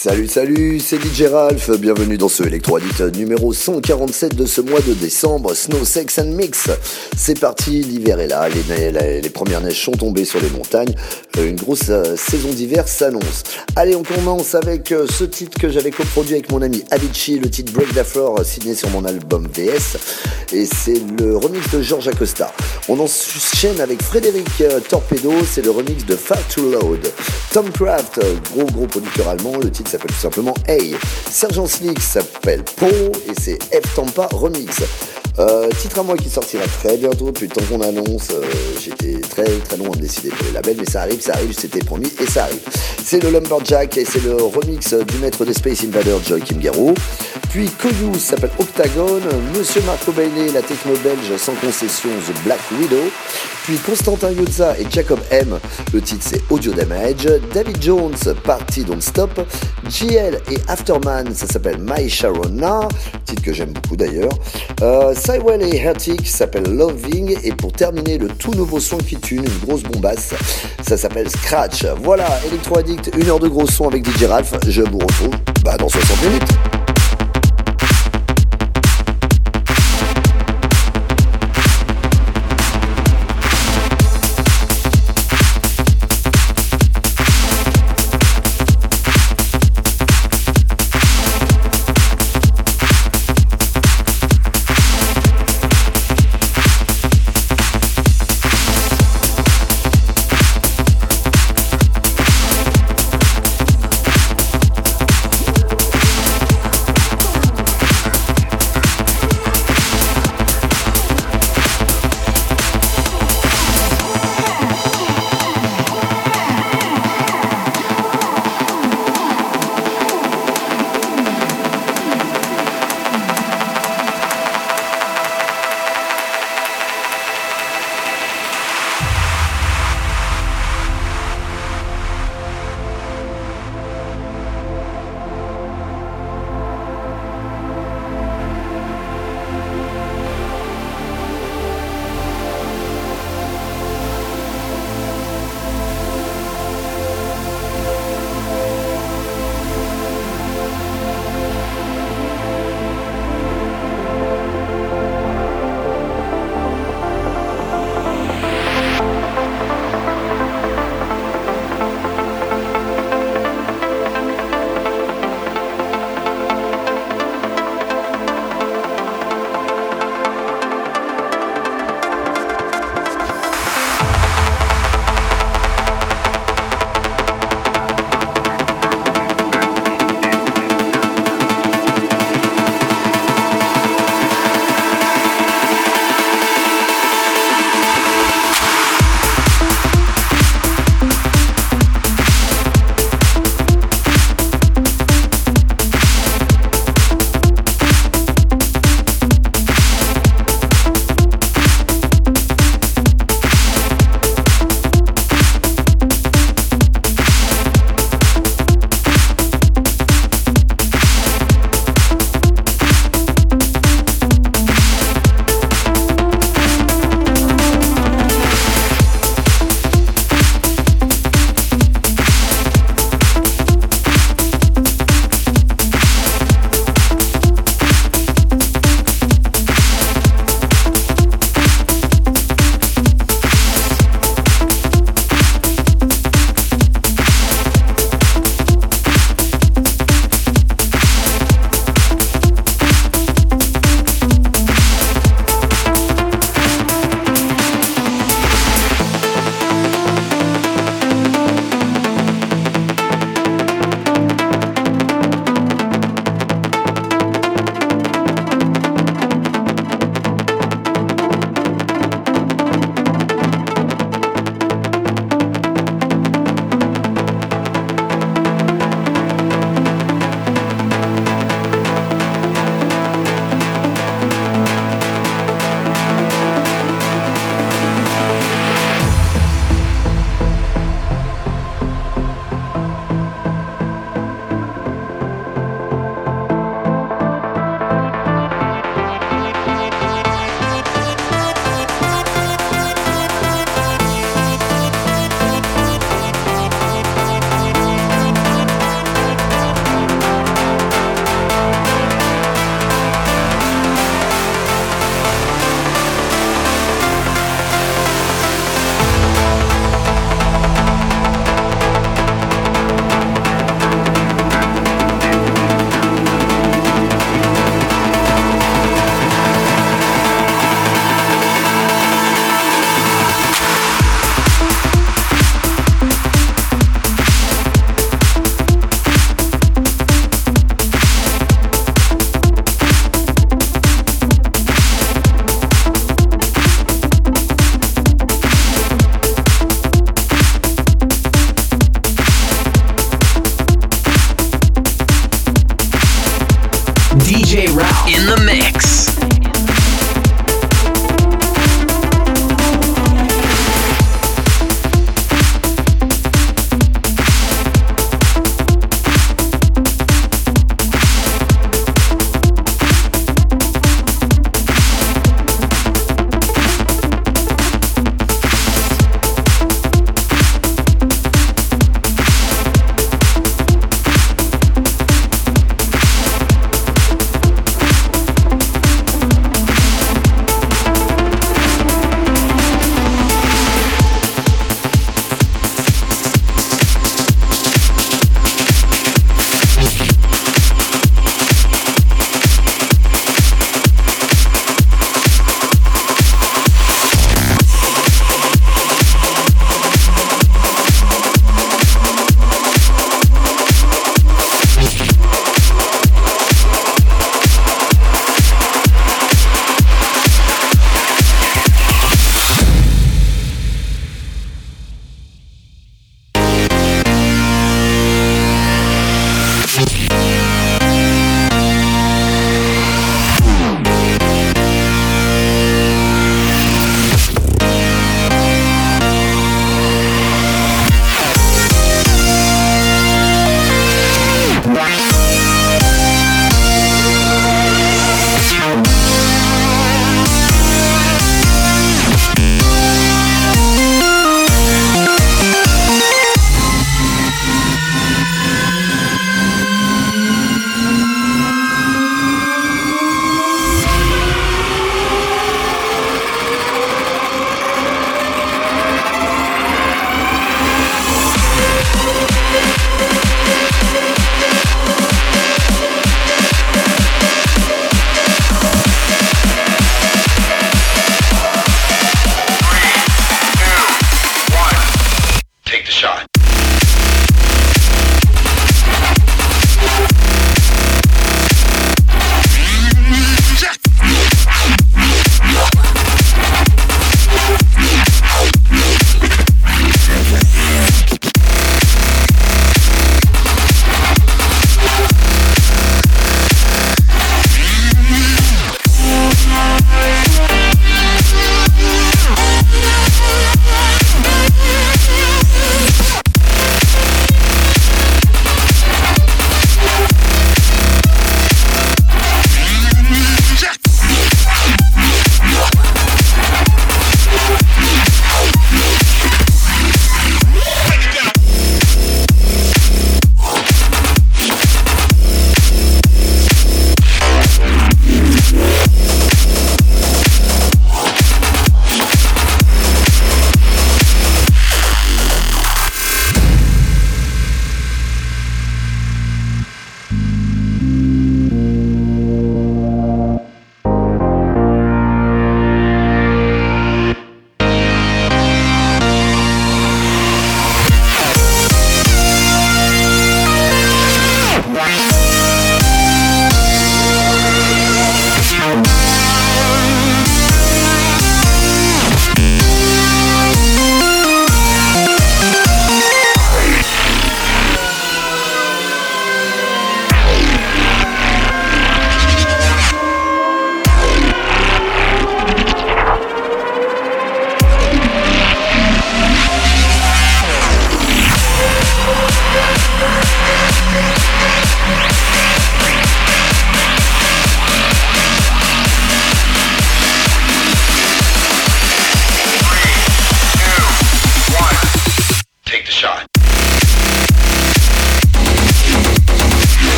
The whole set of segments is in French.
Salut, salut, c'est DJ Ralph, bienvenue dans ce Electro numéro 147 de ce mois de décembre, Snow Sex and Mix. C'est parti, l'hiver est là, les, premières neiges sont tombées sur les montagnes, euh, une grosse euh, saison d'hiver s'annonce. Allez, on commence avec euh, ce titre que j'avais coproduit avec mon ami Avicii, le titre Break the Floor, signé sur mon album VS, et c'est le remix de George Acosta. On enchaîne avec Frédéric Torpedo, c'est le remix de Far to Load. Tom Craft, gros gros producteur allemand, le titre tout simplement Hey. Sergeant Slick s'appelle Po et c'est F Tampa Remix. Euh, titre à moi qui sortira très bientôt, depuis le temps qu'on annonce. Euh, j'étais très très loin de décider pour les labels, mais ça arrive, ça arrive, c'était promis et ça arrive. C'est le Lumberjack et c'est le remix du maître des Space Invaders, Joy Kim Garou. Puis Koyou s'appelle Octagon, Monsieur Marco Bailey, la techno belge sans concession, The Black Widow. Puis Constantin Yutza et Jacob M, le titre c'est Audio Damage. David Jones, Party Don't Stop. JL et Afterman, ça s'appelle My Sharona, titre que j'aime beaucoup d'ailleurs. Euh, Cywell et Hertic s'appelle Loving. Et pour terminer, le tout nouveau son qui tue, une grosse bombasse, ça s'appelle Scratch. Voilà, Electro Addict, une heure de gros son avec DJ Ralph. Je vous retrouve bah, dans 60 minutes.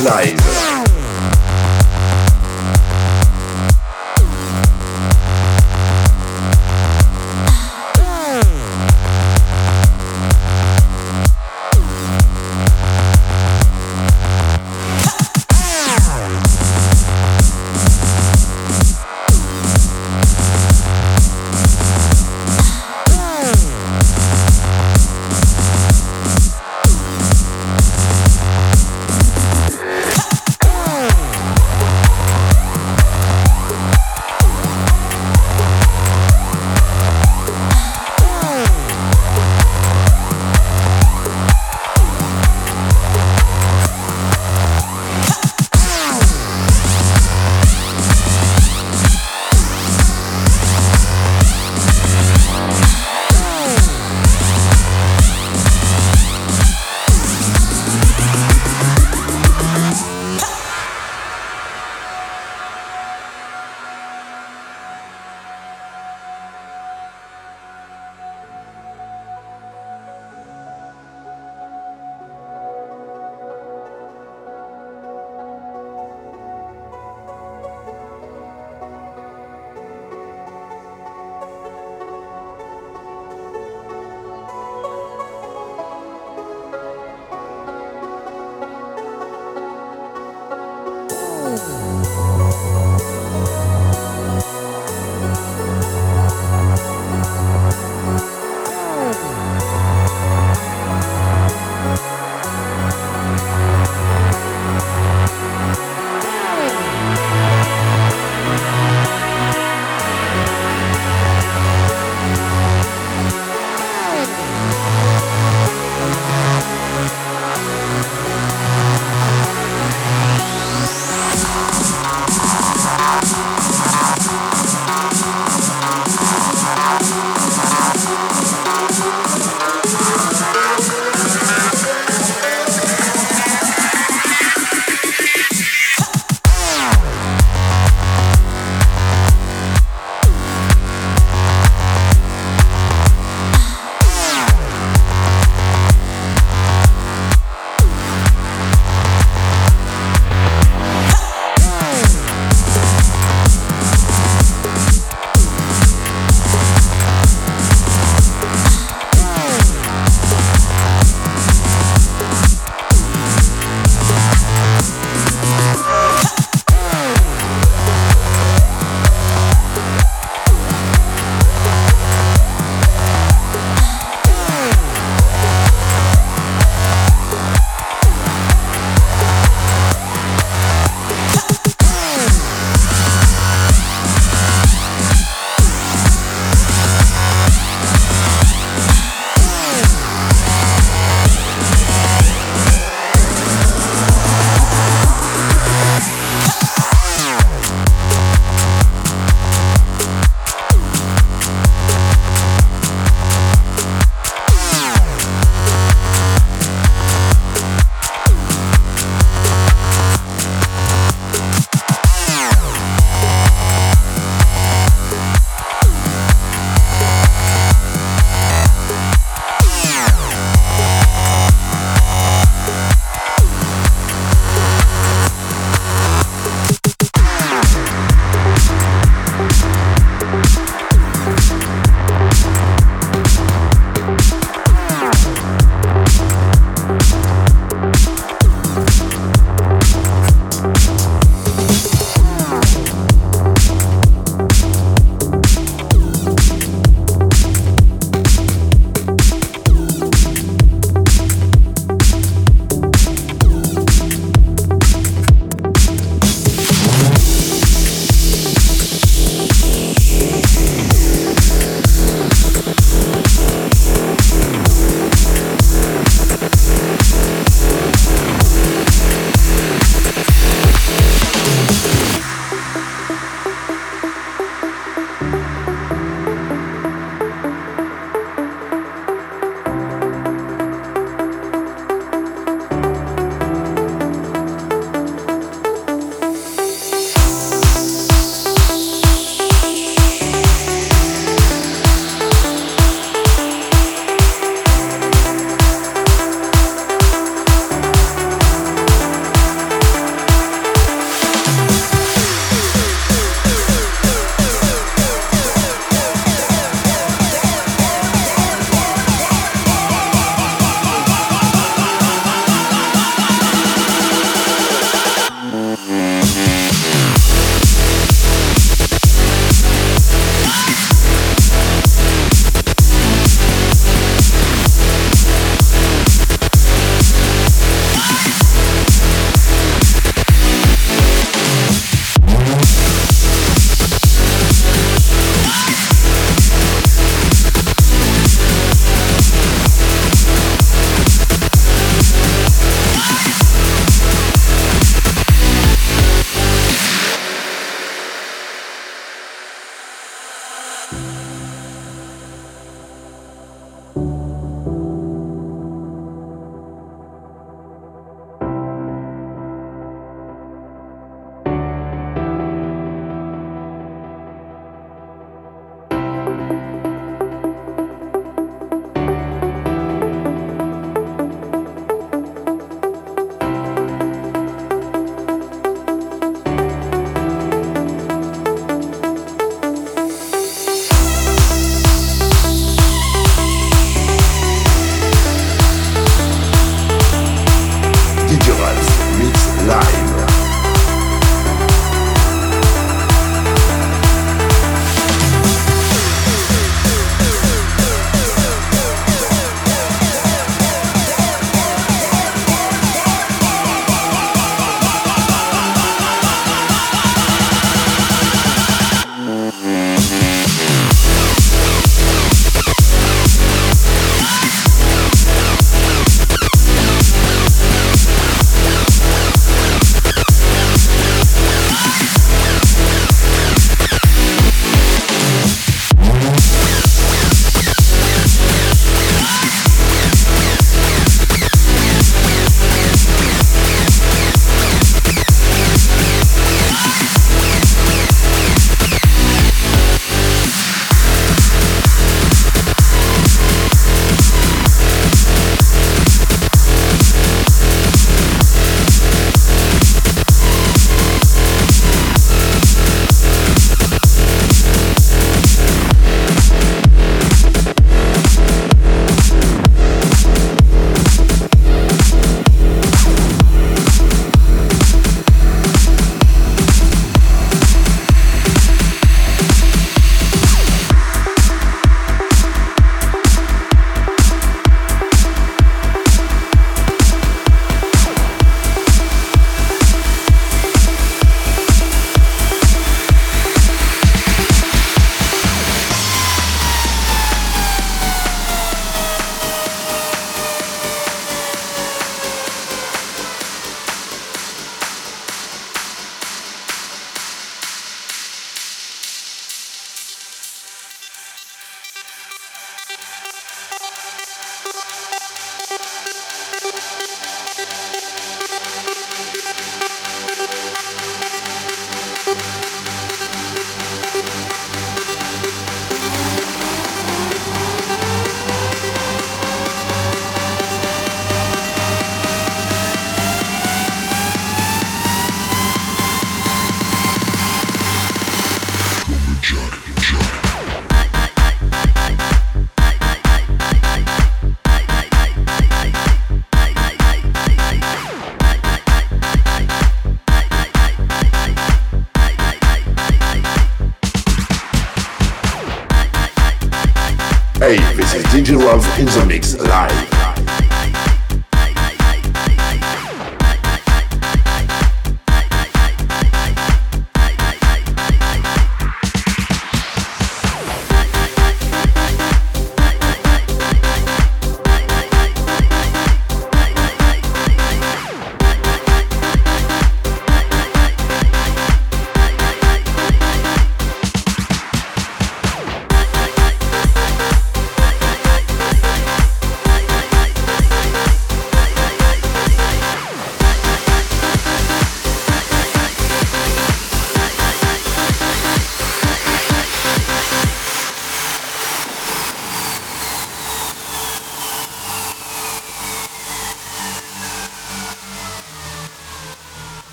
Live.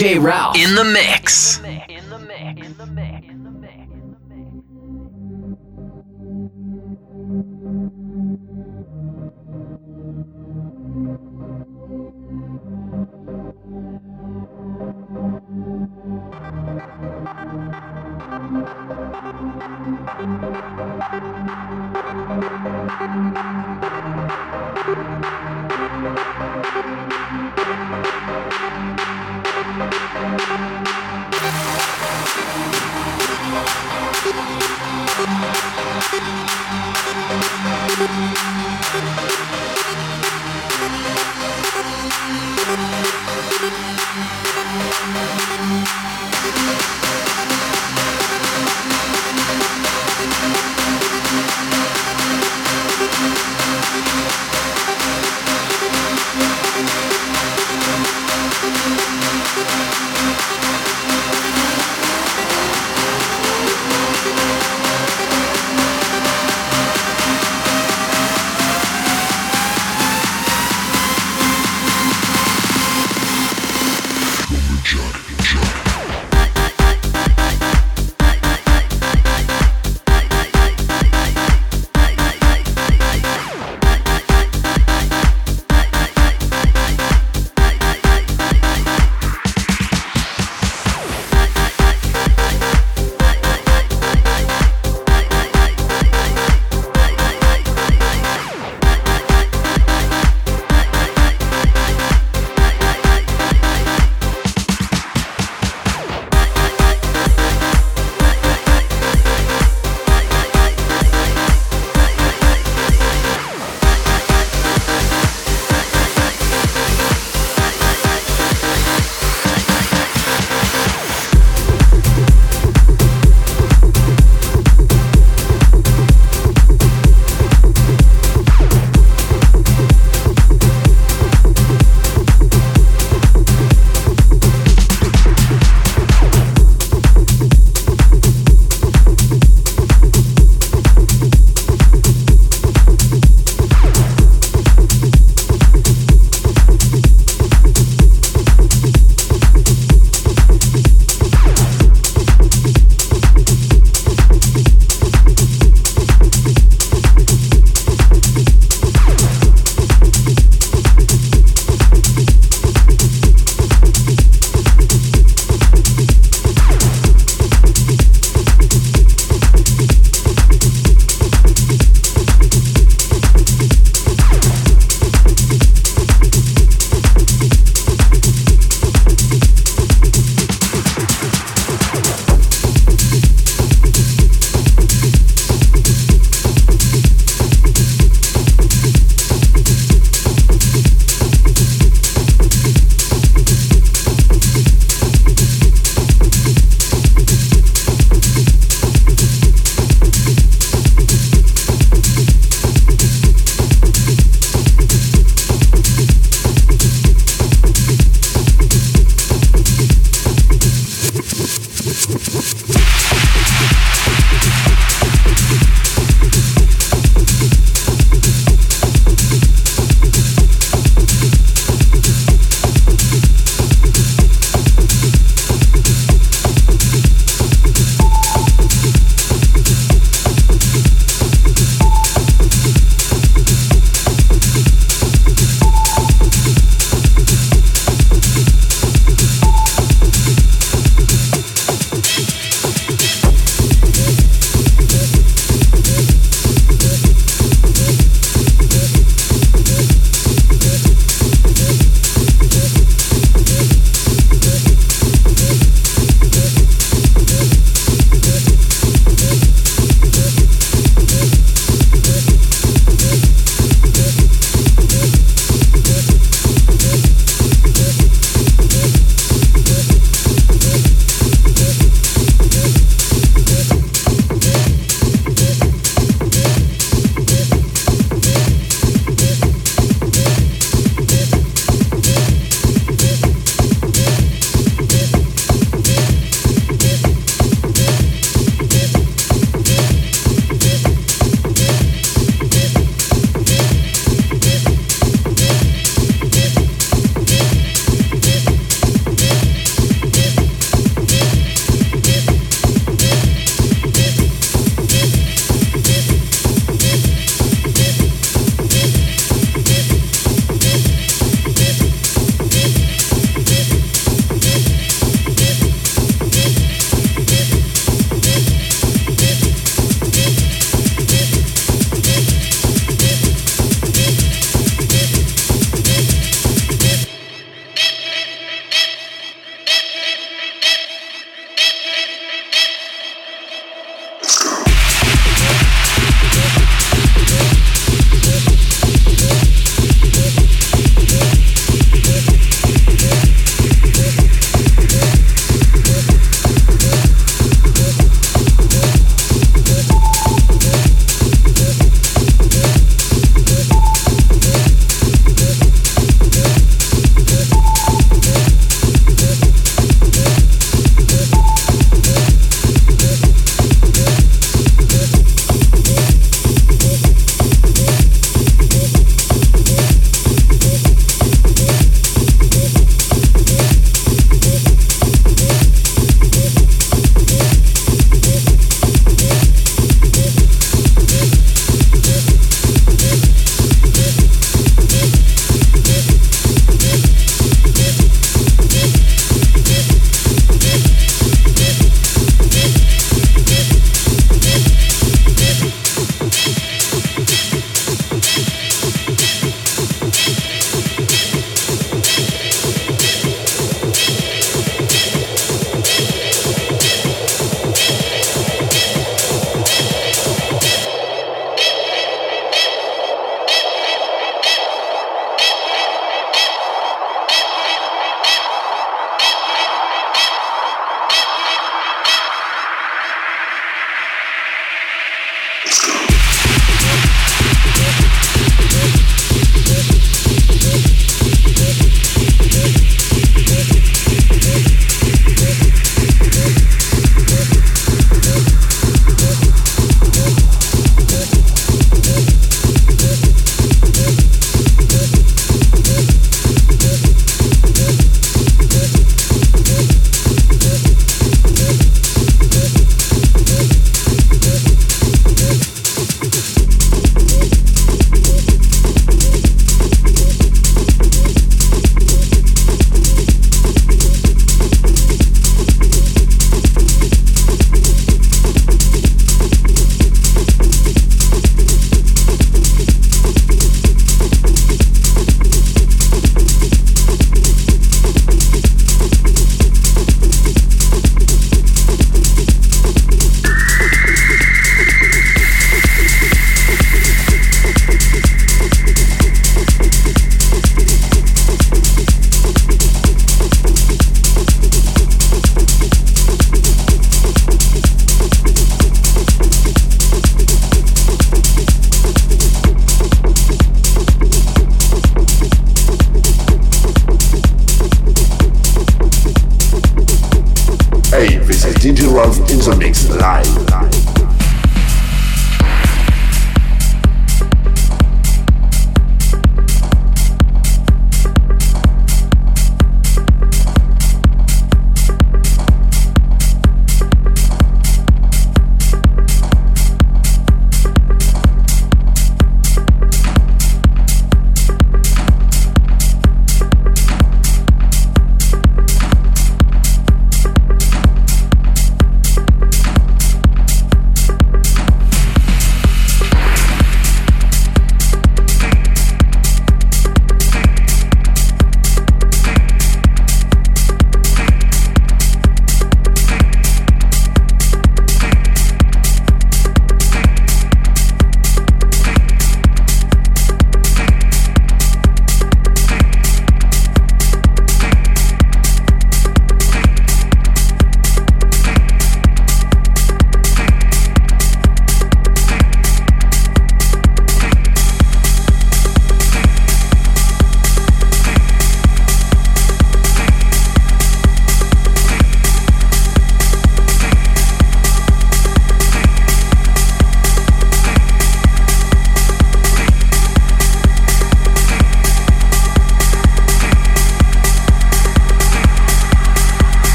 DJ Ralph in the mix.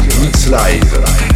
It's Live.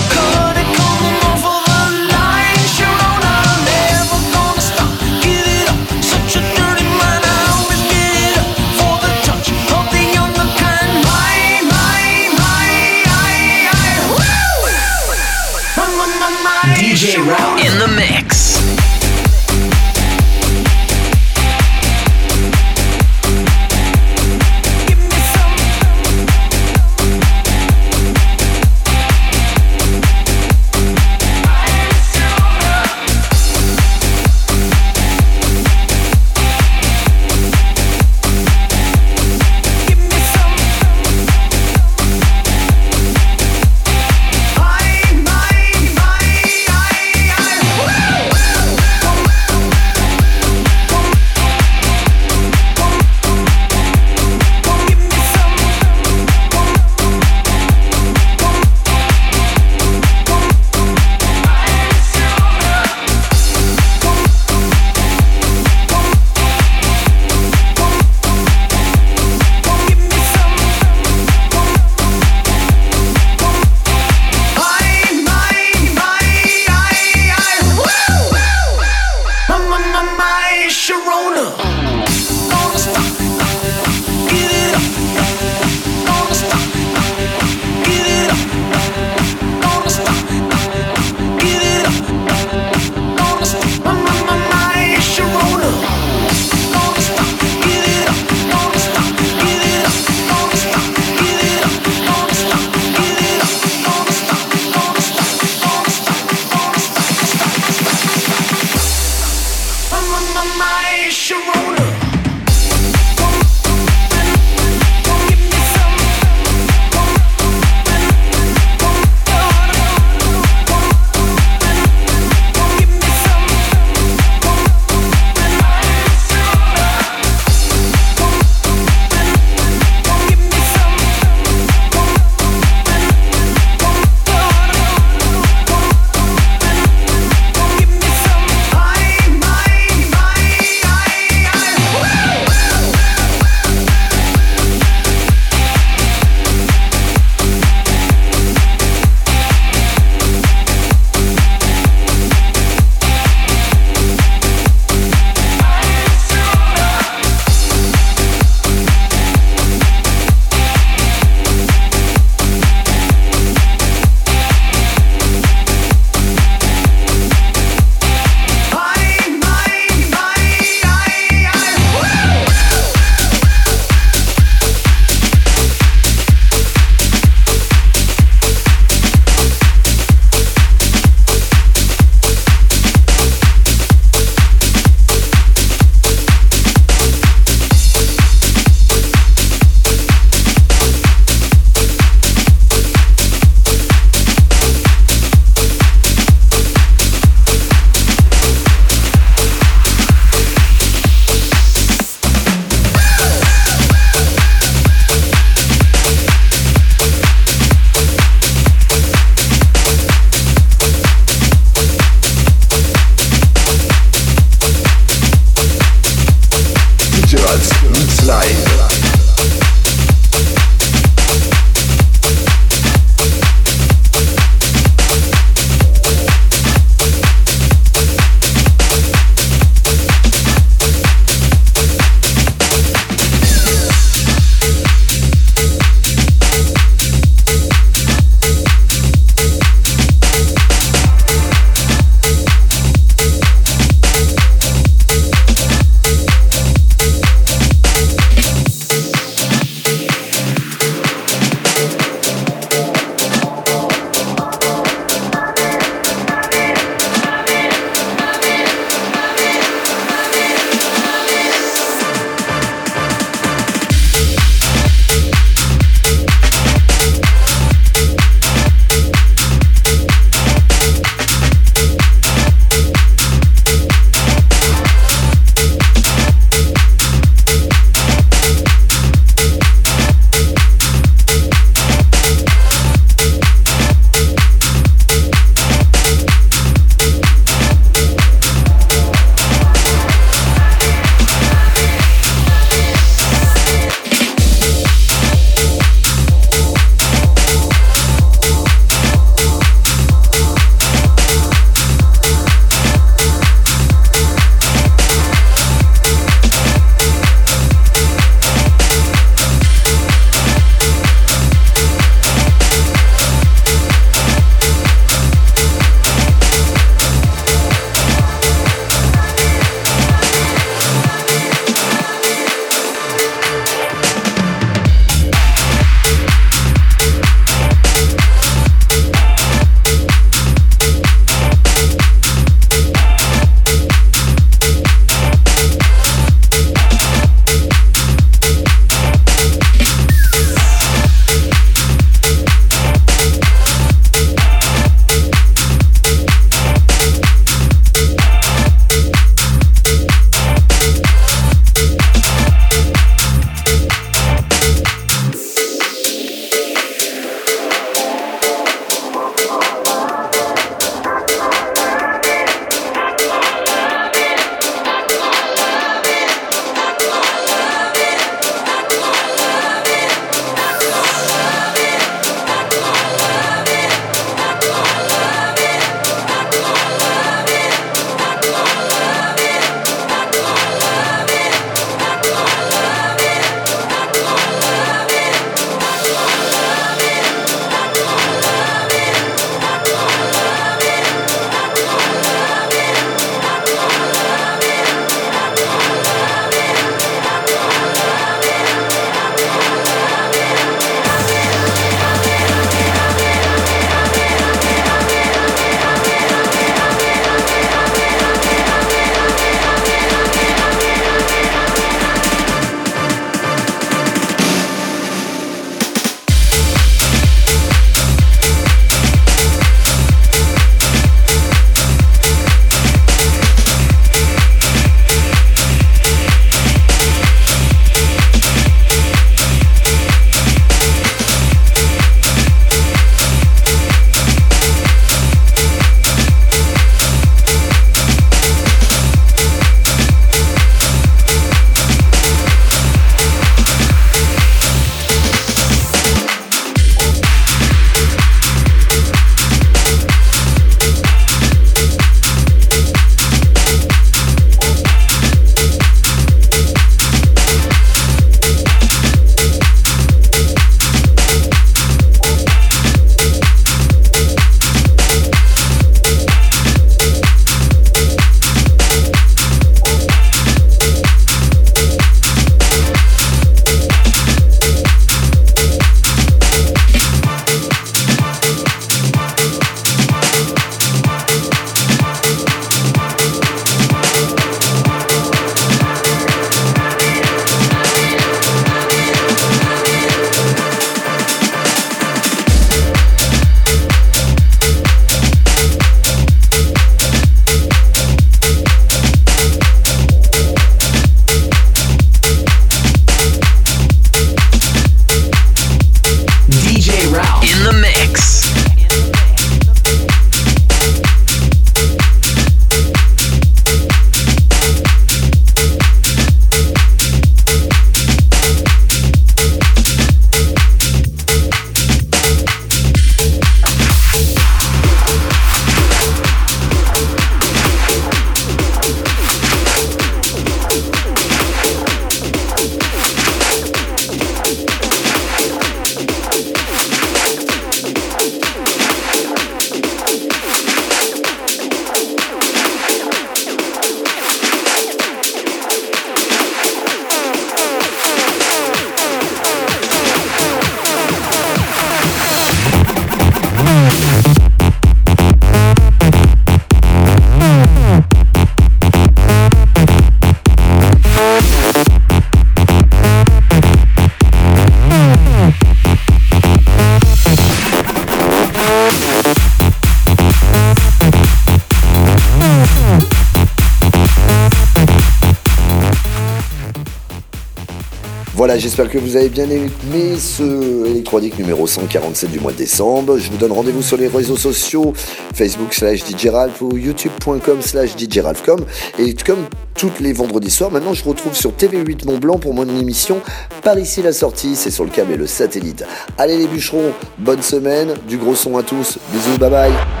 J'espère que vous avez bien aimé ce électronique numéro 147 du mois de décembre. Je vous donne rendez-vous sur les réseaux sociaux, Facebook slash DJRalph ou YouTube.com slash DJRalphcom. Et comme toutes les vendredis soirs, maintenant je retrouve sur TV8 Mont Blanc pour mon émission Par ici la sortie, c'est sur le câble et le satellite. Allez les bûcherons, bonne semaine, du gros son à tous, bisous, bye bye.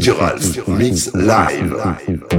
DJ Ralph Live.